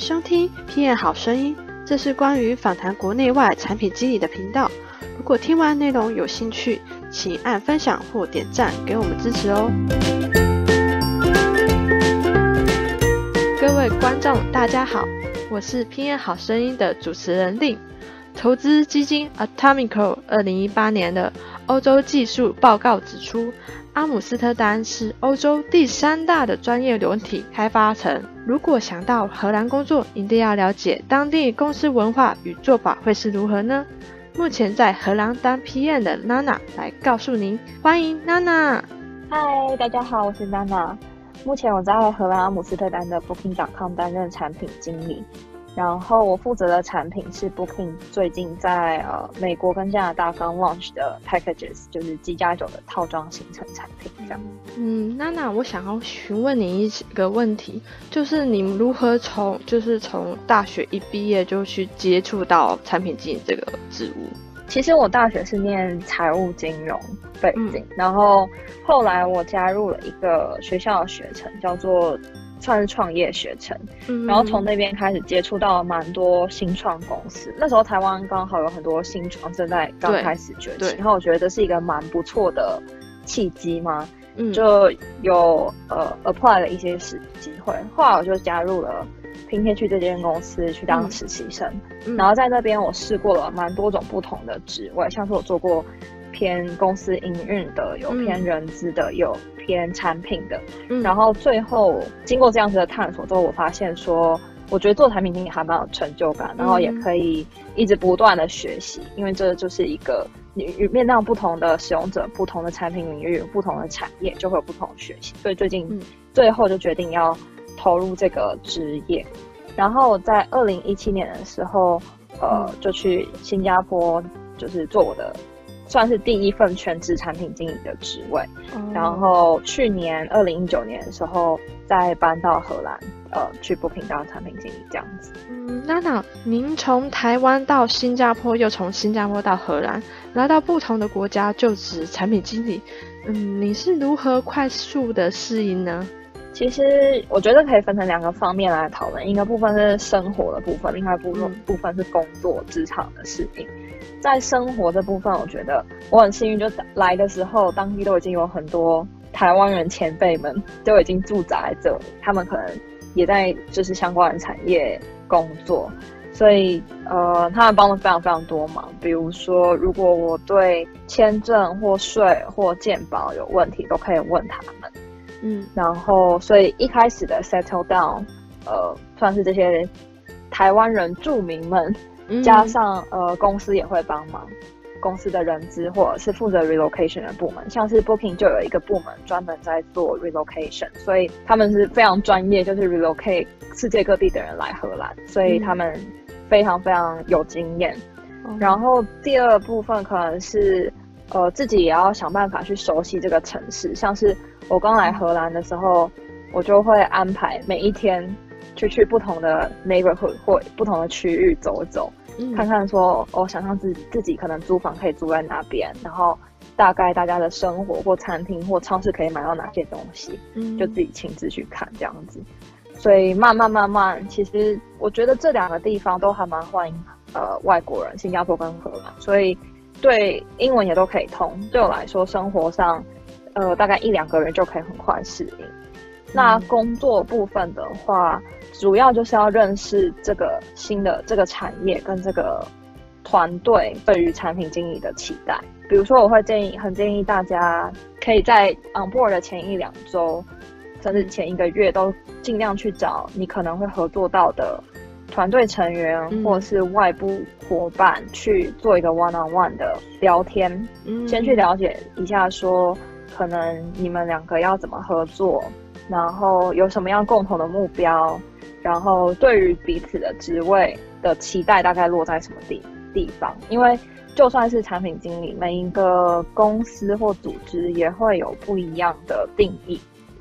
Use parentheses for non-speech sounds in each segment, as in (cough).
收听 P N 好声音，这是关于访谈国内外产品经理的频道。如果听完内容有兴趣，请按分享或点赞给我们支持哦。各位观众，大家好，我是 P N 好声音的主持人令。投资基金 Atomico 二零一八年的欧洲技术报告指出。阿姆斯特丹是欧洲第三大的专业流体开发城。如果想到荷兰工作，一定要了解当地公司文化与做法会是如何呢？目前在荷兰当 PM 的娜娜来告诉您。欢迎娜娜。嗨，大家好，我是娜娜。目前我在荷兰阿姆斯特丹的 Booking.com 担任产品经理。然后我负责的产品是 Booking 最近在呃美国跟加拿大刚 launch 的 packages，就是机加酒的套装行程产品这样。嗯，娜娜，我想要询问你一个问题，就是你如何从就是从大学一毕业就去接触到产品经理这个职务？其实我大学是念财务金融背景，然后后来我加入了一个学校的学程，叫做。算是创业学程，然后从那边开始接触到蛮多新创公司。那时候台湾刚好有很多新创正在刚开始崛起，然后我觉得这是一个蛮不错的契机嘛，就有呃 apply 了一些实机会。后来我就加入了拼贴去这间公司去当实习生，然后在那边我试过了蛮多种不同的职位，像是我做过。偏公司营运的，有偏人资的，有偏产品的。然后最后经过这样子的探索之后，我发现说，我觉得做产品经理还蛮有成就感，然后也可以一直不断的学习，因为这就是一个你面向不同的使用者、不同的产品领域、不同的产业，就会有不同的学习。所以最近最后就决定要投入这个职业。然后在二零一七年的时候，呃，就去新加坡，就是做我的。算是第一份全职产品经理的职位，然后去年二零一九年的时候再搬到荷兰，呃，去 Booking 当产品经理这样子。嗯，娜娜，您从台湾到新加坡，又从新加坡到荷兰，来到不同的国家就职产品经理，嗯，你是如何快速的适应呢？其实我觉得可以分成两个方面来讨论，一个部分是生活的部分，另外部分部分是工作职场的适应。在生活这部分，我觉得我很幸运，就来的时候，当地都已经有很多台湾人前辈们都已经驻扎在这里，他们可能也在就是相关的产业工作，所以呃，他们帮了非常非常多忙。比如说，如果我对签证或税或健保有问题，都可以问他们。嗯，然后所以一开始的 settle down，呃，算是这些台湾人住民们。加上呃，公司也会帮忙，公司的人资或者是负责 relocation 的部门，像是 Booking 就有一个部门专门在做 relocation，所以他们是非常专业，就是 relocate 世界各地的人来荷兰，所以他们非常非常有经验。然后第二部分可能是呃，自己也要想办法去熟悉这个城市，像是我刚来荷兰的时候，我就会安排每一天去去不同的 neighborhood 或不同的区域走走。看看说，我想象自自己可能租房可以租在哪边，然后大概大家的生活或餐厅或超市可以买到哪些东西，嗯，就自己亲自去看这样子。所以慢慢慢慢，其实我觉得这两个地方都还蛮欢迎呃外国人，新加坡跟荷兰，所以对英文也都可以通。对我来说，生活上呃大概一两个人就可以很快适应。那工作部分的话。主要就是要认识这个新的这个产业跟这个团队对于产品经理的期待。比如说，我会建议，很建议大家可以在 on board 的前一两周，甚至前一个月，都尽量去找你可能会合作到的团队成员或是外部伙伴去做一个 one on one 的聊天，先去了解一下，说可能你们两个要怎么合作，然后有什么样共同的目标。然后对于彼此的职位的期待大概落在什么地地方？因为就算是产品经理，每一个公司或组织也会有不一样的定义。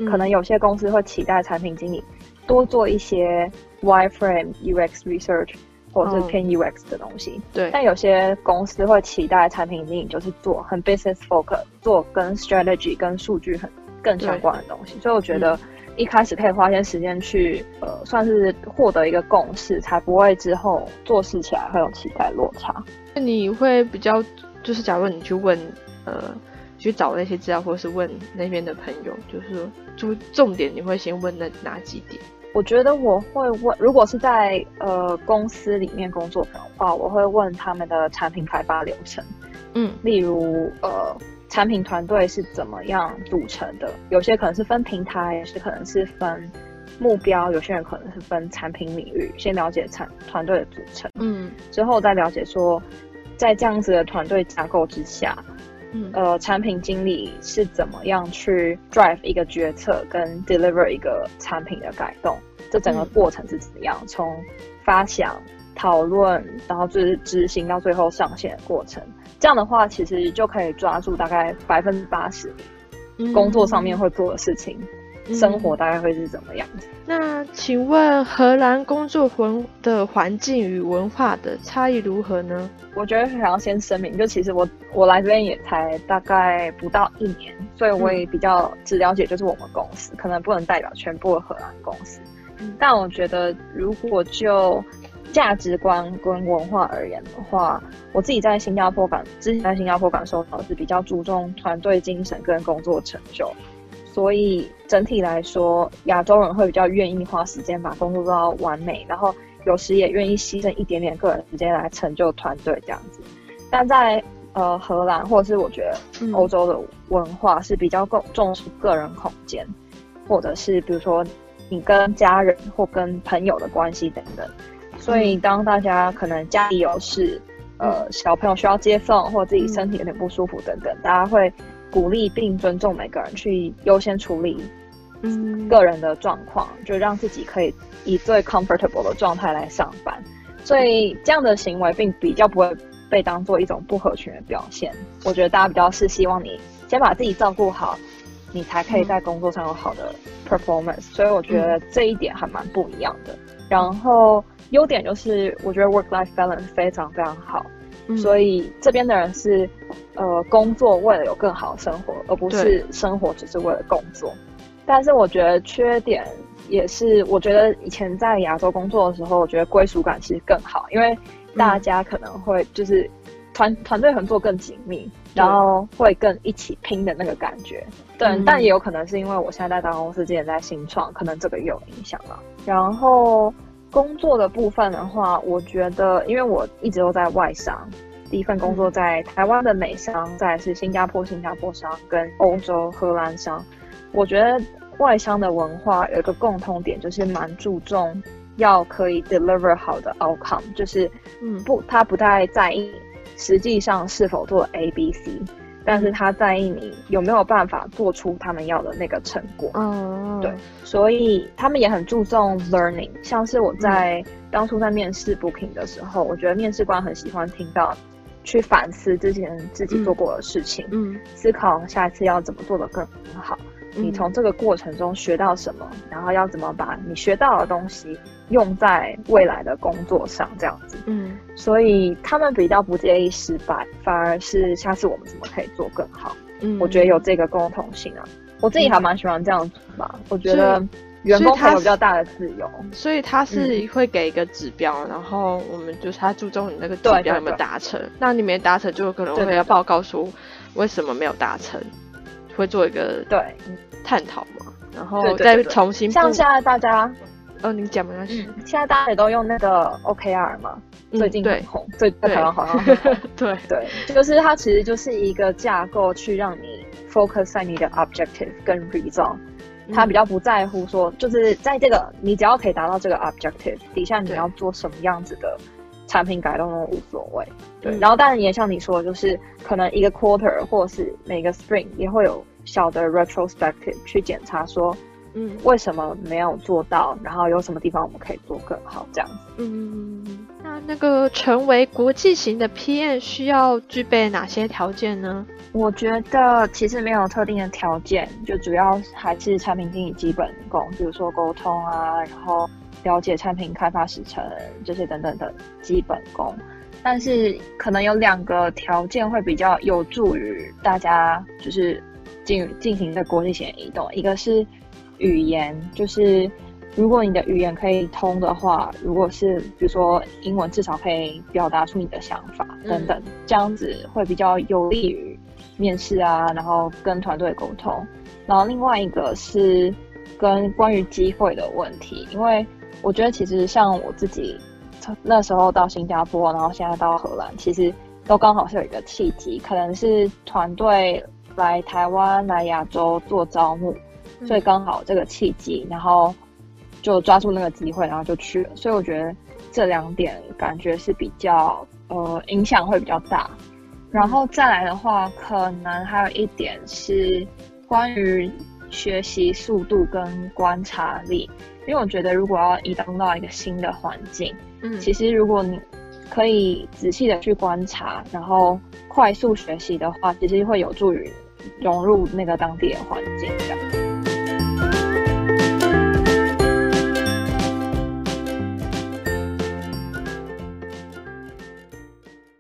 可能有些公司会期待产品经理多做一些 wireframe UX research 或者是偏 UX 的东西。对。但有些公司会期待产品经理就是做很 business focus，做跟 strategy 跟数据很更相关的东西。所以我觉得。一开始可以花些时间去呃，算是获得一个共识，才不会之后做事起来会有期待落差。那你会比较，就是假如你去问呃，去找那些资料，或者是问那边的朋友，就是注重点，你会先问那哪几点？我觉得我会问，如果是在呃公司里面工作的话，我会问他们的产品开发流程，嗯，例如呃产品团队是怎么样组成的，有些可能是分平台，有些可能是分目标，有些人可能是分产品领域，先了解产团队的组成，嗯，之后再了解说，在这样子的团队架构之下。嗯，呃，产品经理是怎么样去 drive 一个决策跟 deliver 一个产品的改动？这整个过程是怎么样？从发想、讨论，然后就是执行到最后上线的过程。这样的话，其实就可以抓住大概百分之八十工作上面会做的事情。生活大概会是怎么样子？那请问荷兰工作环的环境与文化的差异如何呢？我觉得想要先声明，就其实我我来这边也才大概不到一年，所以我也比较只了解就是我们公司，可能不能代表全部的荷兰公司。但我觉得如果就价值观跟文化而言的话，我自己在新加坡感之前在新加坡感受到是比较注重团队精神跟工作成就。所以整体来说，亚洲人会比较愿意花时间把工作做到完美，然后有时也愿意牺牲一点点个人时间来成就团队这样子。但在呃荷兰或者是我觉得欧洲的文化是比较更重视个人空间，或者是比如说你跟家人或跟朋友的关系等等。所以当大家可能家里有事，呃小朋友需要接送，或者自己身体有点不舒服等等，大家会。鼓励并尊重每个人去优先处理，嗯，个人的状况，就让自己可以以最 comfortable 的状态来上班。所以这样的行为并比较不会被当做一种不合群的表现。我觉得大家比较是希望你先把自己照顾好，你才可以在工作上有好的 performance。所以我觉得这一点还蛮不一样的。然后优点就是，我觉得 work life balance 非常非常好。所以这边的人是，呃，工作为了有更好的生活，而不是生活只是为了工作。但是我觉得缺点也是，我觉得以前在亚洲工作的时候，我觉得归属感其实更好，因为大家可能会就是团团队合作更紧密，然后会更一起拼的那个感觉。对，但也有可能是因为我现在在大公司，之前在新创，可能这个也有影响了。然后。工作的部分的话，我觉得，因为我一直都在外商，第一份工作在台湾的美商，再是新加坡新加坡商跟欧洲荷兰商。我觉得外商的文化有一个共通点，就是蛮注重要可以 deliver 好的 outcome，就是嗯不，他不太在意实际上是否做 A B C。但是他在意你有没有办法做出他们要的那个成果，嗯，对，所以他们也很注重 learning。像是我在当初在面试 booking 的时候，我觉得面试官很喜欢听到去反思之前自己做过的事情，嗯，思考下一次要怎么做的更好。你从这个过程中学到什么，然后要怎么把你学到的东西用在未来的工作上，这样子。嗯，所以他们比较不介意失败，反而是下次我们怎么可以做更好。嗯，我觉得有这个共同性啊，我自己还蛮喜欢这样子吧。我觉得员工可以有比较大的自由，所以他是会给一个指标，然后我们就是他注重你那个指标有没有达成。那你没达成，就可能会要报告说为什么没有达成。会做一个对探讨嘛，然后再重新像现在大家，哦，你讲没关系。现在大家也都用那个 OKR 嘛，最近很红，最在台湾好像对 (laughs) 对，就是它其实就是一个架构，去让你 focus 在你的 objective 跟 result。他比较不在乎说，就是在这个你只要可以达到这个 objective 底下，你要做什么样子的。产品改动都无所谓，对。然后当然也像你说的，就是可能一个 quarter 或是每个 spring 也会有小的 retrospective 去检查说，嗯，为什么没有做到，然后有什么地方我们可以做更好，这样子。嗯，那那个成为国际型的 PM 需要具备哪些条件呢？我觉得其实没有特定的条件，就主要还是产品经理基本功，比如说沟通啊，然后。了解产品开发时程这些等等的基本功，但是可能有两个条件会比较有助于大家就是进进行的国际型移动，一个是语言，就是如果你的语言可以通的话，如果是比如说英文，至少可以表达出你的想法等等，这样子会比较有利于面试啊，然后跟团队沟通。然后另外一个是跟关于机会的问题，因为我觉得其实像我自己那时候到新加坡，然后现在到荷兰，其实都刚好是有一个契机，可能是团队来台湾来亚洲做招募。所以刚好这个契机，然后就抓住那个机会，然后就去了。所以我觉得这两点感觉是比较呃影响会比较大。然后再来的话，可能还有一点是关于学习速度跟观察力，因为我觉得如果要移动到一个新的环境，嗯，其实如果你可以仔细的去观察，然后快速学习的话，其实会有助于融入那个当地的环境。这样。